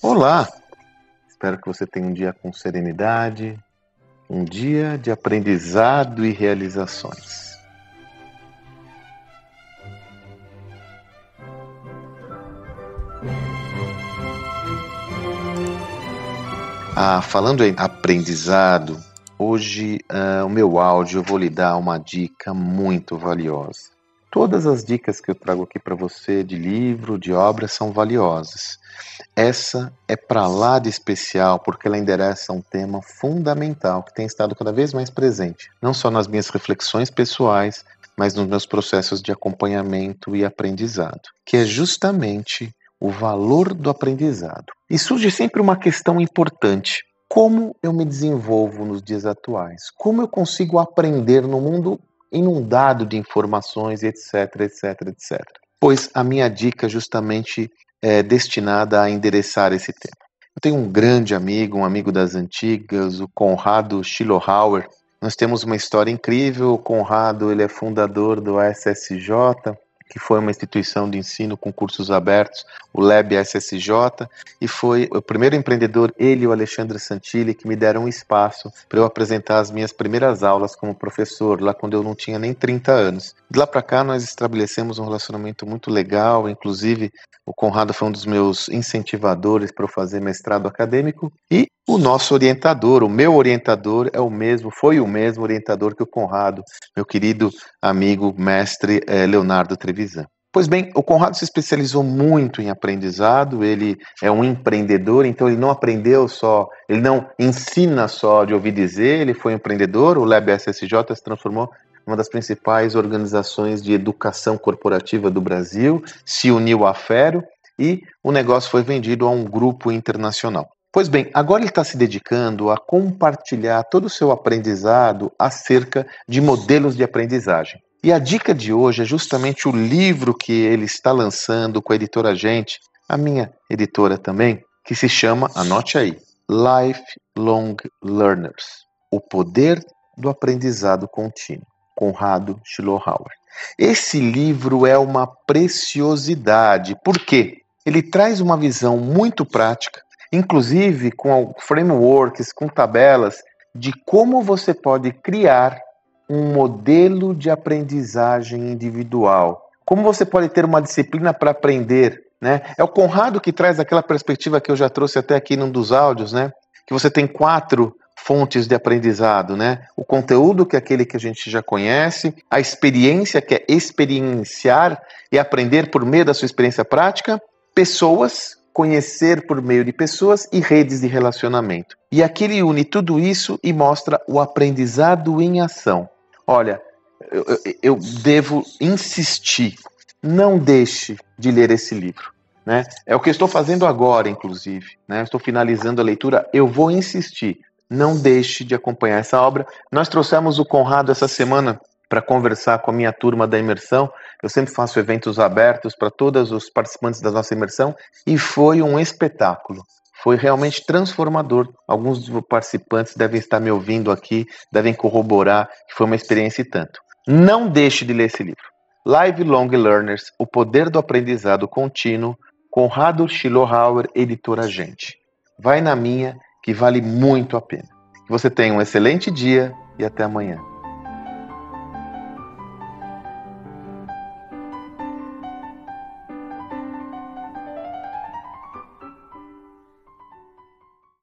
Olá! Espero que você tenha um dia com serenidade, um dia de aprendizado e realizações. Ah, falando em aprendizado, hoje uh, o meu áudio eu vou lhe dar uma dica muito valiosa. Todas as dicas que eu trago aqui para você de livro, de obra, são valiosas. Essa é para lá de especial porque ela endereça um tema fundamental que tem estado cada vez mais presente, não só nas minhas reflexões pessoais, mas nos meus processos de acompanhamento e aprendizado, que é justamente o valor do aprendizado. E surge sempre uma questão importante: como eu me desenvolvo nos dias atuais? Como eu consigo aprender no mundo inundado de informações, etc, etc, etc. Pois a minha dica justamente é destinada a endereçar esse tema. Eu tenho um grande amigo, um amigo das antigas, o Conrado Schillerhauer. Nós temos uma história incrível. O Conrado ele é fundador do SSJ, que foi uma instituição de ensino com cursos abertos, o LEB SSJ, e foi o primeiro empreendedor, ele e o Alexandre Santilli, que me deram um espaço para eu apresentar as minhas primeiras aulas como professor, lá quando eu não tinha nem 30 anos. De lá para cá, nós estabelecemos um relacionamento muito legal, inclusive o Conrado foi um dos meus incentivadores para eu fazer mestrado acadêmico e o nosso orientador, o meu orientador é o mesmo, foi o mesmo orientador que o Conrado, meu querido amigo mestre eh, Leonardo Trevisan. Pois bem, o Conrado se especializou muito em aprendizado, ele é um empreendedor, então ele não aprendeu só, ele não ensina só de ouvir dizer, ele foi um empreendedor, o Lab SSJ se transformou uma das principais organizações de educação corporativa do Brasil, se uniu à Fero e o negócio foi vendido a um grupo internacional. Pois bem, agora ele está se dedicando a compartilhar todo o seu aprendizado acerca de modelos de aprendizagem. E a dica de hoje é justamente o livro que ele está lançando com a editora Gente, a minha editora também, que se chama, anote aí, Lifelong Learners: O Poder do Aprendizado Contínuo, Conrado Schillerhauer. Esse livro é uma preciosidade, porque ele traz uma visão muito prática inclusive com frameworks, com tabelas de como você pode criar um modelo de aprendizagem individual. Como você pode ter uma disciplina para aprender, né? É o Conrado que traz aquela perspectiva que eu já trouxe até aqui num dos áudios, né? Que você tem quatro fontes de aprendizado, né? O conteúdo, que é aquele que a gente já conhece, a experiência, que é experienciar e aprender por meio da sua experiência prática, pessoas, conhecer por meio de pessoas e redes de relacionamento. E aqui ele une tudo isso e mostra o aprendizado em ação. Olha, eu, eu devo insistir, não deixe de ler esse livro. Né? É o que eu estou fazendo agora, inclusive. Né? Estou finalizando a leitura. Eu vou insistir. Não deixe de acompanhar essa obra. Nós trouxemos o Conrado essa semana para conversar com a minha turma da imersão. Eu sempre faço eventos abertos para todos os participantes da nossa imersão e foi um espetáculo. Foi realmente transformador. Alguns dos participantes devem estar me ouvindo aqui, devem corroborar que foi uma experiência e tanto. Não deixe de ler esse livro. Live Long Learners: O Poder do Aprendizado Contínuo, Conrado Schillerhauer, editora Gente. Vai na minha, que vale muito a pena. Que você tenha um excelente dia e até amanhã.